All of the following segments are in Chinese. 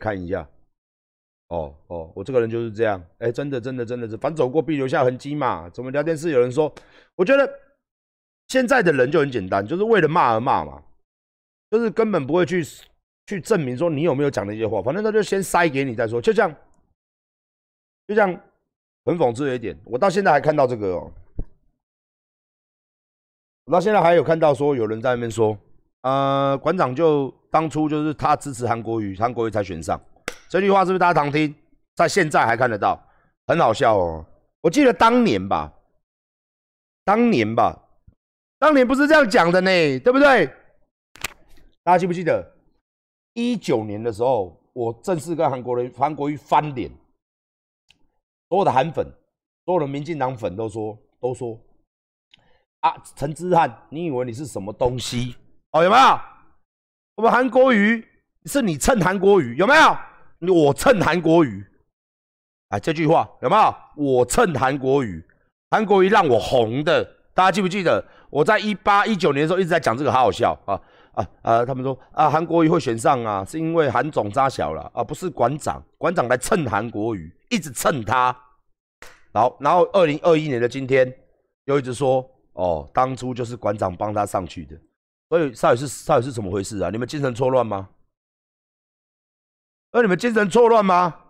看一下。哦哦，我这个人就是这样。哎，真的真的真的是，反走过必留下痕迹嘛。怎么聊天室有人说，我觉得现在的人就很简单，就是为了骂而骂嘛，就是根本不会去去证明说你有没有讲那些话，反正他就先塞给你再说，就像，就像，很讽刺的一点，我到现在还看到这个哦，我到现在还有看到说有人在那边说，呃，馆长就当初就是他支持韩国瑜，韩国瑜才选上。这句话是不是大家常听？在现在还看得到，很好笑哦。我记得当年吧，当年吧，当年不是这样讲的呢，对不对？大家记不记得？一九年的时候，我正式跟韩国人、韩国瑜翻脸，所有的韩粉、所有的民进党粉都说，都说啊，陈之汉，你以为你是什么东西？哦，有没有？我们韩国瑜是你蹭韩国瑜，有没有？我蹭韩国瑜，啊，这句话有没有？我蹭韩国瑜，韩国瑜让我红的，大家记不记得？我在一八一九年的时候一直在讲这个，好好笑啊啊啊！他们说啊，韩国瑜会选上啊，是因为韩总扎小了啊，不是馆长，馆长来蹭韩国瑜，一直蹭他。然后，然后二零二一年的今天又一直说，哦，当初就是馆长帮他上去的，所以到底是到底是怎么回事啊？你们精神错乱吗？而你们精神错乱吗？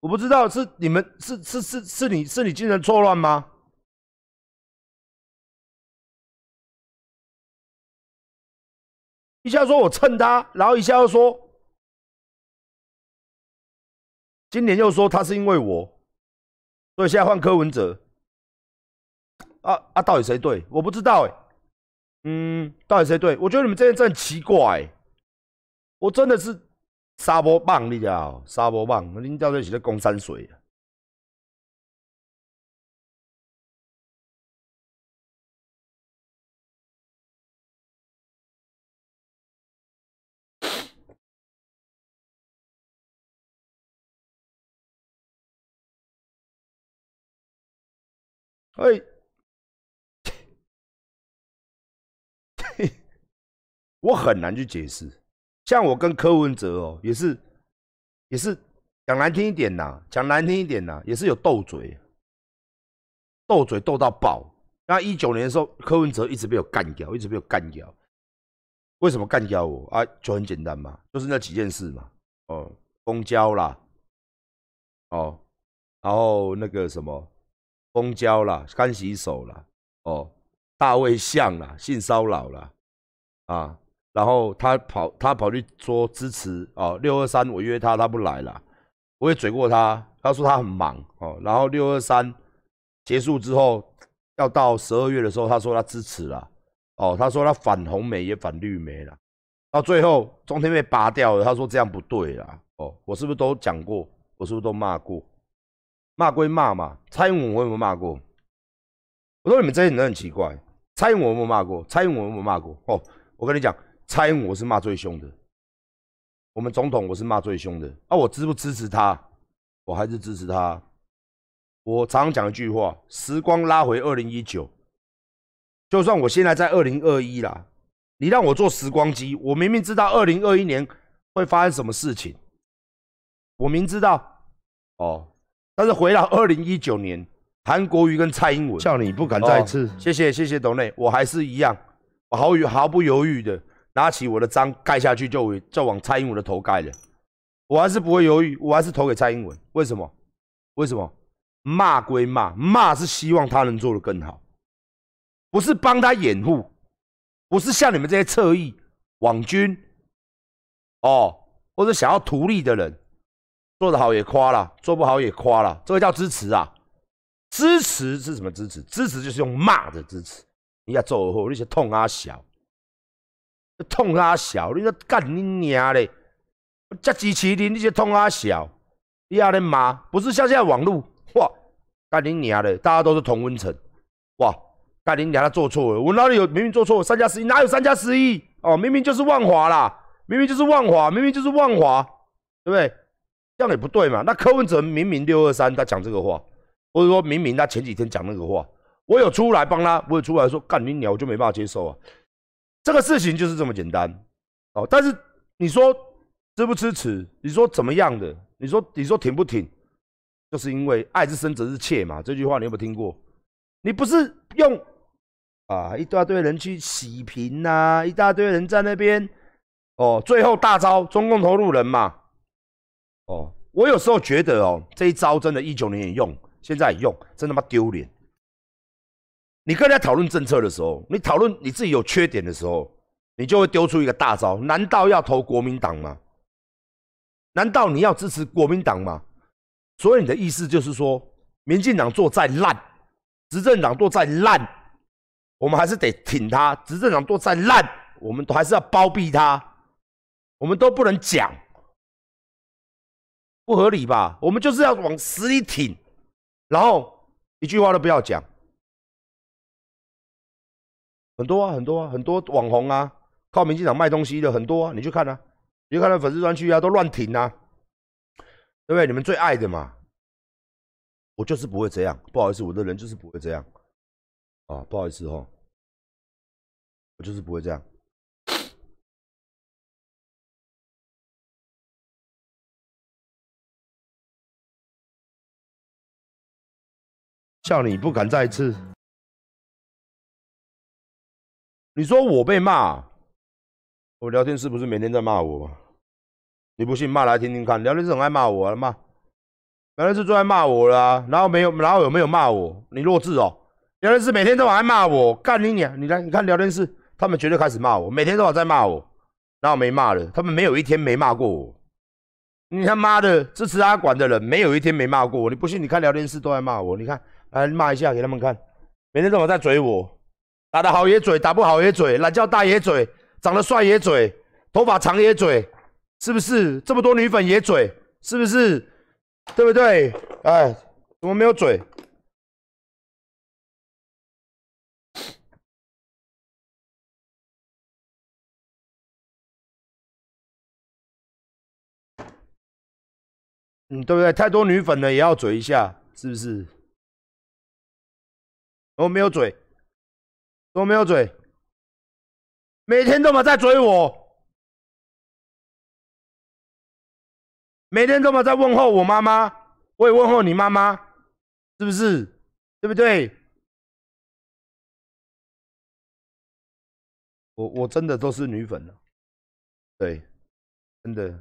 我不知道是你们是是是是你是你精神错乱吗？一下说我蹭他，然后一下又说，今年又说他是因为我，所以现在换柯文哲。啊啊，到底谁对？我不知道哎。嗯，到底谁对？我觉得你们这些真奇怪。我真的是沙波棒，你知道？沙波棒，恁到底是在攻山水啊？哎，我很难去解释。像我跟柯文哲哦，也是，也是讲难听一点呐，讲难听一点呐，也是有斗嘴，斗嘴斗到爆。那一九年的时候，柯文哲一直被我干掉，一直被我干掉。为什么干掉我啊？就很简单嘛，就是那几件事嘛。哦，公交啦，哦，然后那个什么，公交啦，干洗手啦，哦，大卫像啦，性骚扰啦，啊。然后他跑，他跑去说支持哦，六二三，我约他，他不来了。我也嘴过他，他说他很忙哦。然后六二三结束之后，要到十二月的时候，他说他支持了哦。他说他反红梅也反绿梅了。到最后中天被拔掉了，他说这样不对啦哦。我是不是都讲过？我是不是都骂过？骂归骂嘛，蔡英文我有没有骂过？我说你们这些人很奇怪，蔡英文有没有骂过？蔡英文有没有骂过？哦，我跟你讲。蔡英文我是骂最凶的，我们总统我是骂最凶的啊！我支不支持他？我还是支持他。我常常讲一句话：时光拉回二零一九，就算我现在在二零二一啦，你让我做时光机，我明明知道二零二一年会发生什么事情，我明知道哦，但是回到二零一九年，韩国瑜跟蔡英文叫你不敢再次，谢谢谢谢董内，我还是一样，我毫毫不犹豫的。拿起我的章盖下去，就就往蔡英文的头盖了。我还是不会犹豫，我还是投给蔡英文。为什么？为什么？骂归骂，骂是希望他能做得更好，不是帮他掩护，不是像你们这些侧翼网军哦，或者想要图利的人，做得好也夸了，做不好也夸了，这个叫支持啊！支持是什么支持？支持就是用骂的支持。你要做后那些痛啊小。痛啊小，你说干你娘嘞！这机器人，你些痛啊小，你还能骂？不是像现在网络哇，干你娘嘞！大家都是同温层哇，干你娘他做错了，我哪里有明明做错？三加十一哪有三加十一？哦，明明就是万华啦，明明就是万华，明明就是万华，对不对？这样也不对嘛。那柯文哲明明六二三他讲这个话，或者说明明他前几天讲那个话，我有出来帮他，我有出来说干你娘，我就没办法接受啊。这个事情就是这么简单哦，但是你说支不支持？你说怎么样的？你说你说挺不挺？就是因为爱之深，责之切嘛。这句话你有没有听过？你不是用啊一大堆人去洗屏呐，一大堆人在那边哦，最后大招中共投入人嘛。哦，我有时候觉得哦，这一招真的，一九年也用，现在也用，真他妈丢脸。你跟人家讨论政策的时候，你讨论你自己有缺点的时候，你就会丢出一个大招。难道要投国民党吗？难道你要支持国民党吗？所以你的意思就是说，民进党做再烂，执政党做再烂，我们还是得挺他。执政党做再烂，我们都还是要包庇他，我们都不能讲，不合理吧？我们就是要往死里挺，然后一句话都不要讲。很多啊，很多啊，很多网红啊，靠民进党卖东西的很多啊，你去看啊，你去看那粉丝专区啊，都乱停啊，对不对？你们最爱的嘛，我就是不会这样，不好意思，我的人就是不会这样，啊，不好意思哦，我就是不会这样，叫你不敢再次。你说我被骂，我聊天室不是每天在骂我吗？你不信骂来听听看，聊天室很爱骂我，骂，聊天室最爱骂我了，然后没有，然后有没有骂我？你弱智哦！聊天室每天都晚爱骂我，干你娘！你来，你看聊天室，他们绝对开始骂我，每天都在骂我，然后没骂了，他们没有一天没骂过我。你他妈的支持阿管的人，没有一天没骂过我。你不信？你看聊天室都在骂我，你看来骂一下给他们看，每天都有在追我。打得好也嘴，打不好也嘴，懒叫大也嘴，长得帅也嘴，头发长也嘴，是不是？这么多女粉也嘴，是不是？对不对？哎，怎么没有嘴？嗯，对不对？太多女粉了也要嘴一下，是不是？我没有嘴。都没有嘴，每天都么在追我，每天都么在问候我妈妈，我也问候你妈妈，是不是？对不对？我我真的都是女粉了，对，真的，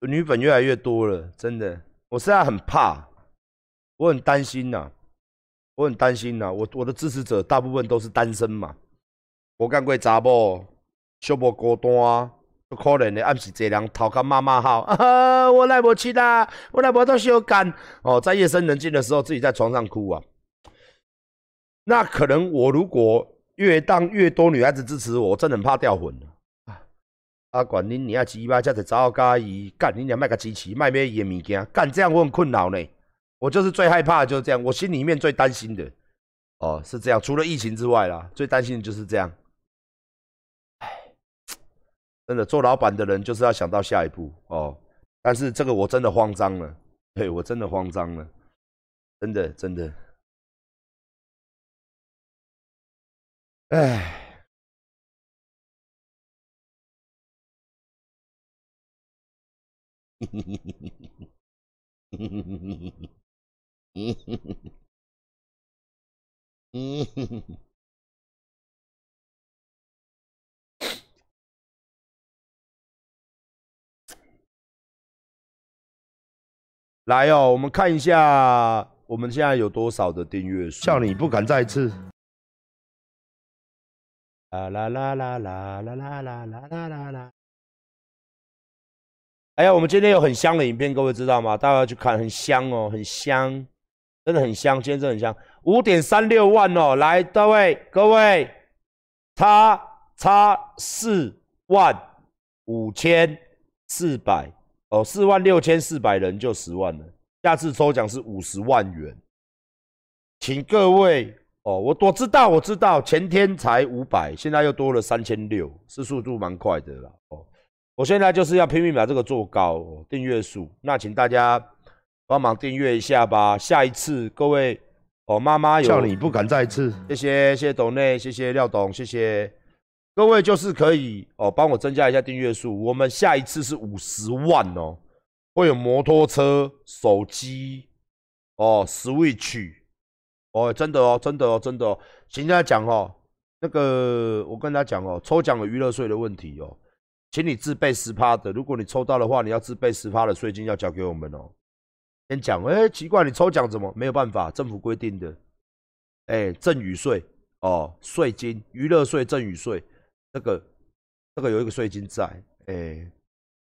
女粉越来越多了，真的，我现在很怕，我很担心呐。我很担心呐，我我的支持者大部分都是单身嘛，我干过查某，小无孤单，不可能的，暗时这人偷看骂骂号，啊，我来不及啦，我来不到修干哦，在夜深人静的时候，自己在床上哭啊。那可能我如果越当越多女孩子支持我，我真的很怕掉粉啊。啊，管你你要鸡巴，这才找家己干，你俩卖个机器，卖咩嘢物件，干这样我很困扰呢。我就是最害怕，就是这样。我心里面最担心的，哦，是这样。除了疫情之外啦，最担心的就是这样。唉，真的，做老板的人就是要想到下一步哦。但是这个我真的慌张了，对我真的慌张了，真的真的。唉。嗯哼哼，嗯哼哼，来哦，我们看一下我们现在有多少的订阅数。叫你不敢再次。啦啦啦啦啦啦啦啦啦啦啦。哎呀，我们今天有很香的影片，各位知道吗？大家要去看，很香哦，很香。真的很香，今天真的很香，五点三六万哦！来，各位各位，差差四万五千四百哦，四万六千四百人就十万了。下次抽奖是五十万元，请各位哦，我我知道我知道，前天才五百，现在又多了三千六，是速度蛮快的了哦。我现在就是要拼命把这个做高订阅数，那请大家。帮忙订阅一下吧，下一次各位哦，妈妈有叫你不敢再次，谢谢谢谢董内，谢谢廖董，谢谢各位就是可以哦，帮我增加一下订阅数。我们下一次是五十万哦，会有摩托车、手机哦，Switch 哦，真的哦，真的哦，真的哦。请大家讲哦，那个我跟他讲哦，抽奖的娱乐税的问题哦，请你自备十趴的。如果你抽到的话，你要自备十趴的税金要交给我们哦。先讲，哎，奇怪，你抽奖怎么没有办法？政府规定的，哎，赠与税哦，税金、娱乐税、赠与税，这个这个有一个税金在，哎。